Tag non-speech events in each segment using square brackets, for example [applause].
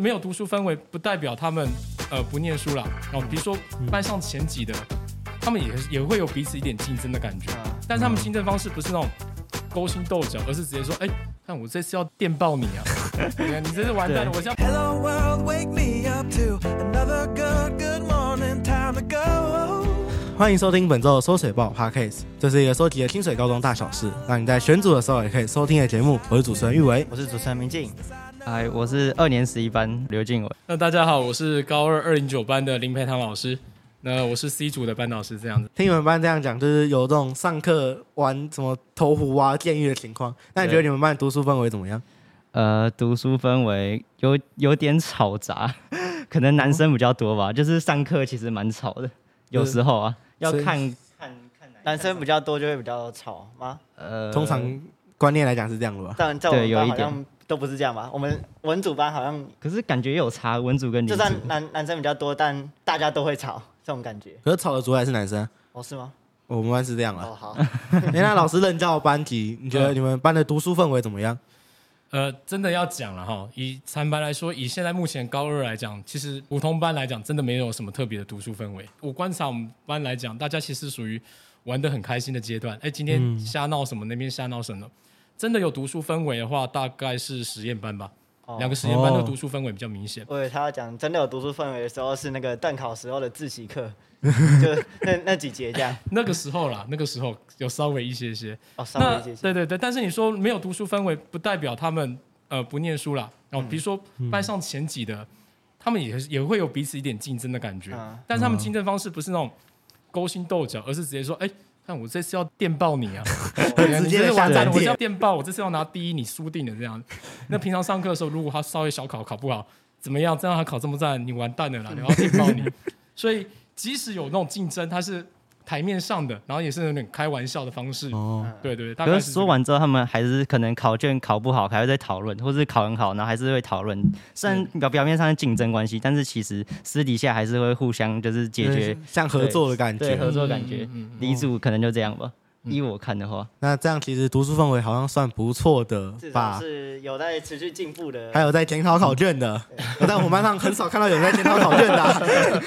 没有读书氛围，不代表他们呃不念书啦。哦，比如说班上前几的，他们也也会有彼此一点竞争的感觉，但是他们竞争方式不是那种勾心斗角，而是直接说，哎，看我这次要电爆你啊！[laughs] 你看你这是完蛋了，我要。Hello world, wake me up to another good, good morning, time to go. 欢迎收听本周的《收水报》Podcast，这是一个收集的清水高中大小事，让你在选组的时候也可以收听的节目。我是主持人玉维，我是主持人明静。嗨，我是二年十一班刘静伟。那大家好，我是高二二零九班的林培堂老师。那我是 C 组的班导师，这样子。听你们班这样讲，就是有这种上课玩什么投壶啊、剑玉的情况。那你觉得你们班读书氛围怎么样？呃，读书氛围有有点吵杂，[laughs] 可能男生比较多吧。就是上课其实蛮吵的，有时候啊，要看看看男生比较多就会比较吵吗？呃，通常观念来讲是这样的吧。但在我们班好像都不是这样吧？我们文组班好像，可是感觉也有差，文组跟。就算男男生比较多，但大家都会吵。这种感觉，可是吵的主要还是男生哦？是吗？我们班是这样啊。哦，好。[laughs] 那老师任教的班级，你觉得你们班的读书氛围怎么样？呃，真的要讲了哈，以残班来说，以现在目前高二来讲，其实普通班来讲，真的没有什么特别的读书氛围。我观察我们班来讲，大家其实属于玩的很开心的阶段。哎，今天瞎闹什么，那边瞎闹什么，真的有读书氛围的话，大概是实验班吧。两个实验班的读书氛围比较明显。对，他要讲真的有读书氛围的时候，是那个段考时候的自习课，[laughs] 就那那几节这样。那个时候啦，那个时候有稍微一些些。哦，稍微一些些。对对对，但是你说没有读书氛围，不代表他们呃不念书啦。哦，比如说班上前几的，他们也也会有彼此一点竞争的感觉，但是他们竞争方式不是那种勾心斗角，而是直接说，哎。看我这次要电爆你啊！[laughs] 直接完蛋了，我要电爆！我这次要拿第一，你输定了这样。那平常上课的时候，如果他稍微小考考不好，怎么样？这样他考这么烂，你完蛋了啦！你要电爆你。[laughs] 所以即使有那种竞争，他是。台面上的，然后也是有点开玩笑的方式。哦，对对对。可是说完之后，他们还是可能考卷考不好，还会再讨论，或是考很好，然后还是会讨论。虽然表表面上是竞争关系，但是其实私底下还是会互相就是解决，像合作的感觉。对，合作的感觉。嗯，理组可能就这样吧。依我看的话，那这样其实读书氛围好像算不错的吧？是有在持续进步的，还有在检讨考卷的。我在我们班上很少看到有人在检讨考卷的。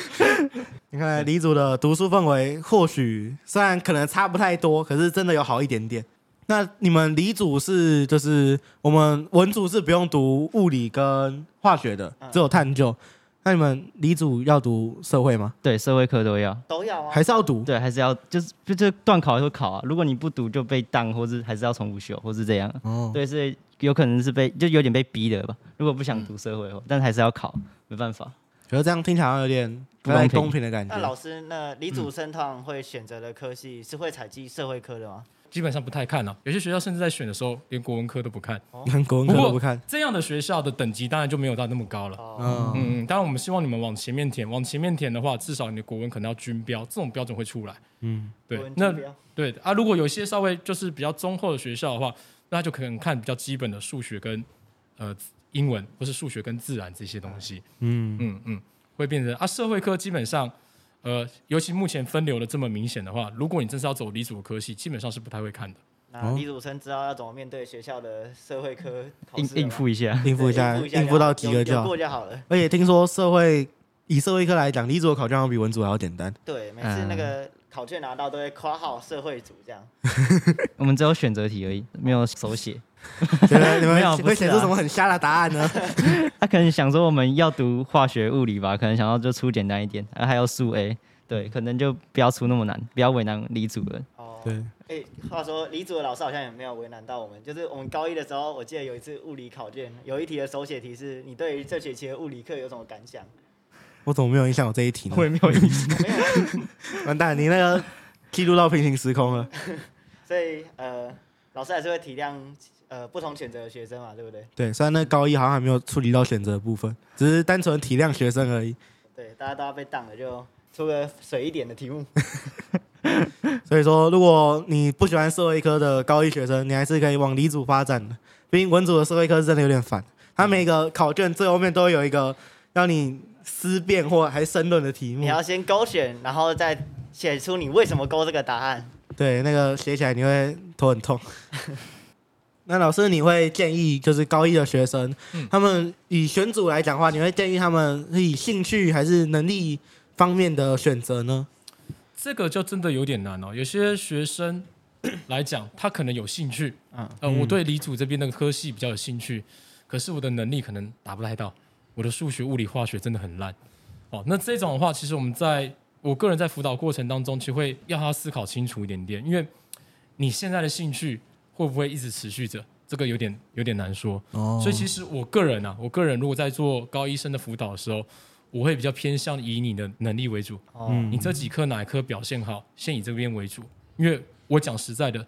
[laughs] 你看，李组的读书氛围或许虽然可能差不太多，可是真的有好一点点。那你们理组是就是我们文组是不用读物理跟化学的，只有探究。那你们理组要读社会吗？对，社会科都要，都要啊，还是要读？对，还是要，就是就这段考会考啊。如果你不读就被当，或是还是要重复修，或是这样。哦，对，是有可能是被就有点被逼的吧。如果不想读社会的话，但还是要考，没办法。觉得这样听起来好像有点不太公平的感觉。那老师，那理组生通常会选择的科系是会采集社会科的吗？基本上不太看了，有些学校甚至在选的时候连国文科都不看，连国文科都不看。这样的学校的等级当然就没有到那么高了。嗯嗯，当然我们希望你们往前面填，往前面填的话，至少你的国文可能要均标，这种标准会出来。嗯，对。那对啊，如果有些稍微就是比较中后的学校的话，那就可能看比较基本的数学跟呃英文，或是数学跟自然这些东西。嗯嗯嗯，会变成啊，社会科基本上。呃，尤其目前分流的这么明显的话，如果你真是要走理组科系，基本上是不太会看的。那理组生知道要怎么面对学校的社会科考试，应付一下，应付一下，应付到及格就过就好了。而且听说社会以社会科来讲，理组的考卷要比文组还要简单。对，每次那个考卷拿到都会夸号社会组这样。[laughs] [laughs] 我们只有选择题而已，没有手写。[laughs] 觉得你们会写出什么很瞎的答案呢？[laughs] 他可能想说我们要读化学物理吧，可能想要就出简单一点，还有数 A，对，可能就不要出那么难，不要为难李主任。哦，对。哎、欸，话说李主的老师好像也没有为难到我们，就是我们高一的时候，我记得有一次物理考卷，有一题的手写题是：你对于这学期的物理课有什么感想？我怎么没有印象我这一题呢？我也没有印象。[laughs] 完蛋，你那个记录到平行时空了。所以呃，老师还是会体谅。呃，不同选择的学生嘛，对不对？对，虽然那高一好像还没有处理到选择的部分，只是单纯体谅学生而已。对，大家都要被挡了，就出个水一点的题目。[laughs] 所以说，如果你不喜欢社会科的高一学生，你还是可以往理组发展的。毕竟文组的社会科是真的有点烦，它每个考卷最后面都有一个让你思辨或还申论的题目。你要先勾选，然后再写出你为什么勾这个答案。对，那个写起来你会头很痛。[laughs] 那老师，你会建议就是高一的学生，嗯、他们以选组来讲的话，你会建议他们是以兴趣还是能力方面的选择呢？这个就真的有点难哦。有些学生 [coughs] 来讲，他可能有兴趣，嗯，呃，我对理组这边的科系比较有兴趣，可是我的能力可能达不太到，我的数学、物理、化学真的很烂。哦，那这种的话，其实我们在我个人在辅导过程当中，其实会要他思考清楚一点点，因为你现在的兴趣。会不会一直持续着？这个有点有点难说。哦，所以其实我个人啊，我个人如果在做高医生的辅导的时候，我会比较偏向以你的能力为主。哦，你这几科哪一科表现好，先以这边为主。因为我讲实在的，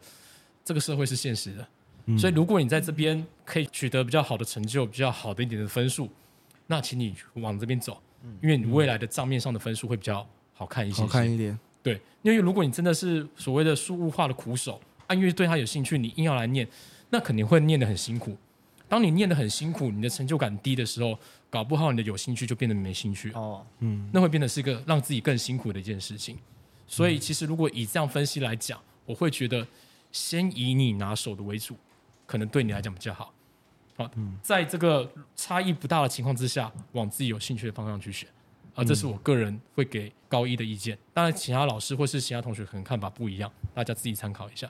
这个社会是现实的。嗯，所以如果你在这边可以取得比较好的成就，比较好的一点的分数，那请你往这边走，因为你未来的账面上的分数会比较好看一些，些。好看一点。对，因为如果你真的是所谓的数物化的苦手。因为对他有兴趣，你硬要来念，那肯定会念得很辛苦。当你念得很辛苦，你的成就感低的时候，搞不好你的有兴趣就变得没兴趣哦，嗯，那会变得是一个让自己更辛苦的一件事情。所以，其实如果以这样分析来讲，我会觉得先以你拿手的为主，可能对你来讲比较好。好，在这个差异不大的情况之下，往自己有兴趣的方向去选。啊，这是我个人会给高一的意见。当然，其他老师或是其他同学可能看法不一样，大家自己参考一下。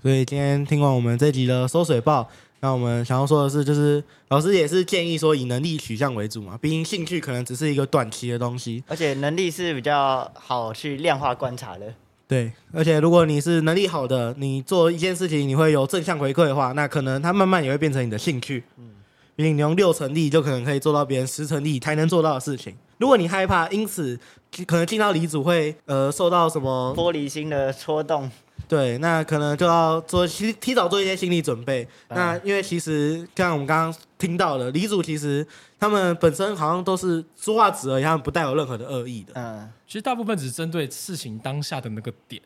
所以今天听完我们这集的收水报，那我们想要说的是，就是老师也是建议说以能力取向为主嘛，毕竟兴趣可能只是一个短期的东西，而且能力是比较好去量化观察的。对，而且如果你是能力好的，你做一件事情你会有正向回馈的话，那可能它慢慢也会变成你的兴趣。嗯，毕竟你用六成力就可能可以做到别人十成力才能做到的事情。如果你害怕，因此可能进到理组会呃受到什么玻璃心的戳动。对，那可能就要做提提早做一些心理准备。嗯、那因为其实像我们刚刚听到的，李主其实他们本身好像都是说话直而已，他们不带有任何的恶意的。嗯，其实大部分只是针对事情当下的那个点，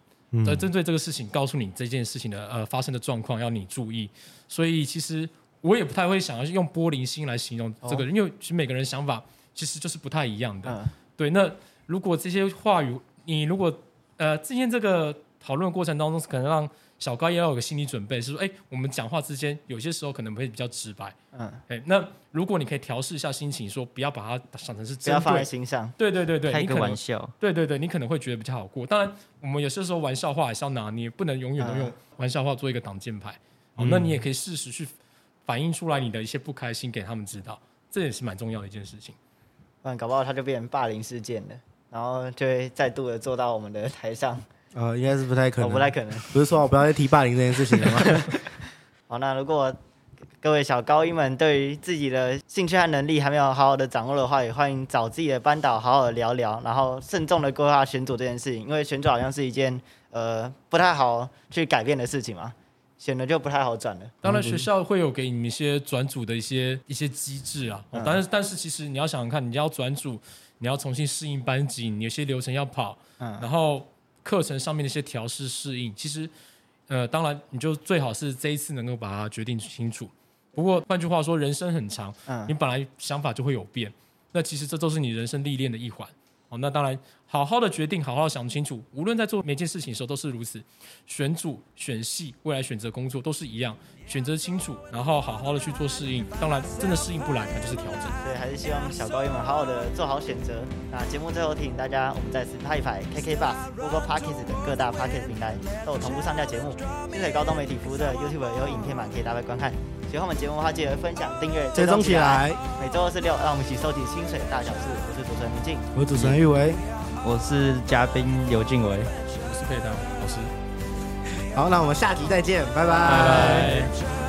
在、嗯、针对这个事情告诉你这件事情的呃发生的状况要你注意。所以其实我也不太会想要用玻璃心来形容这个人，哦、因为其实每个人想法其实就是不太一样的。嗯、对，那如果这些话语你如果呃今天这个。讨论过程当中，可能让小高也要有个心理准备，是说，哎，我们讲话之间有些时候可能会比较直白，嗯，哎，那如果你可以调试一下心情，说不要把它想成是，不要放在心上，对对对对，开一个玩笑，对对对，你可能会觉得比较好过。当然，我们有些时候玩笑话还是要拿捏，不能永远都用玩笑话做一个挡箭牌。哦、嗯，那你也可以适时去反映出来你的一些不开心给他们知道，这也是蛮重要的一件事情。不然搞不好他就变成霸凌事件了，然后就会再度的坐到我们的台上。呃，应该是不太可能，不太可能。不是说我不要再提霸凌这件事情了吗？[laughs] 好，那如果各位小高一们对于自己的兴趣和能力还没有好好的掌握的话，也欢迎找自己的班导好好的聊聊，然后慎重的规划选组这件事情，因为选组好像是一件呃不太好去改变的事情嘛，选了就不太好转了。当然，学校会有给你们一些转组的一些一些机制啊，嗯、但是但是其实你要想想看，你要转组，你要重新适应班级，你有些流程要跑，嗯，然后。课程上面的一些调试适应，其实，呃，当然你就最好是这一次能够把它决定清楚。不过换句话说，人生很长，嗯，你本来想法就会有变，那其实这都是你人生历练的一环。那当然，好好的决定，好好想清楚。无论在做每件事情的时候都是如此，选组、选系、未来选择工作都是一样，选择清楚，然后好好的去做适应。当然，真的适应不来，那就是调整。所以还是希望小高友们好好的做好选择。那节目最后提醒大家，我们在 Spotify、KKBOX、Google Podcast 等各大 Podcast 平台都有同步上架节目。清水高中媒体服务的 YouTube 有影片版可以搭配观看。喜欢我们节目的话，记得分享、订阅、追踪起来。每周二、四、六，让我们一起收集清水的大小事。我是主持人明静，我是主持人玉维，我是嘉宾刘静维，我是佩丹老师。好，那我们下集再见，拜拜。拜拜。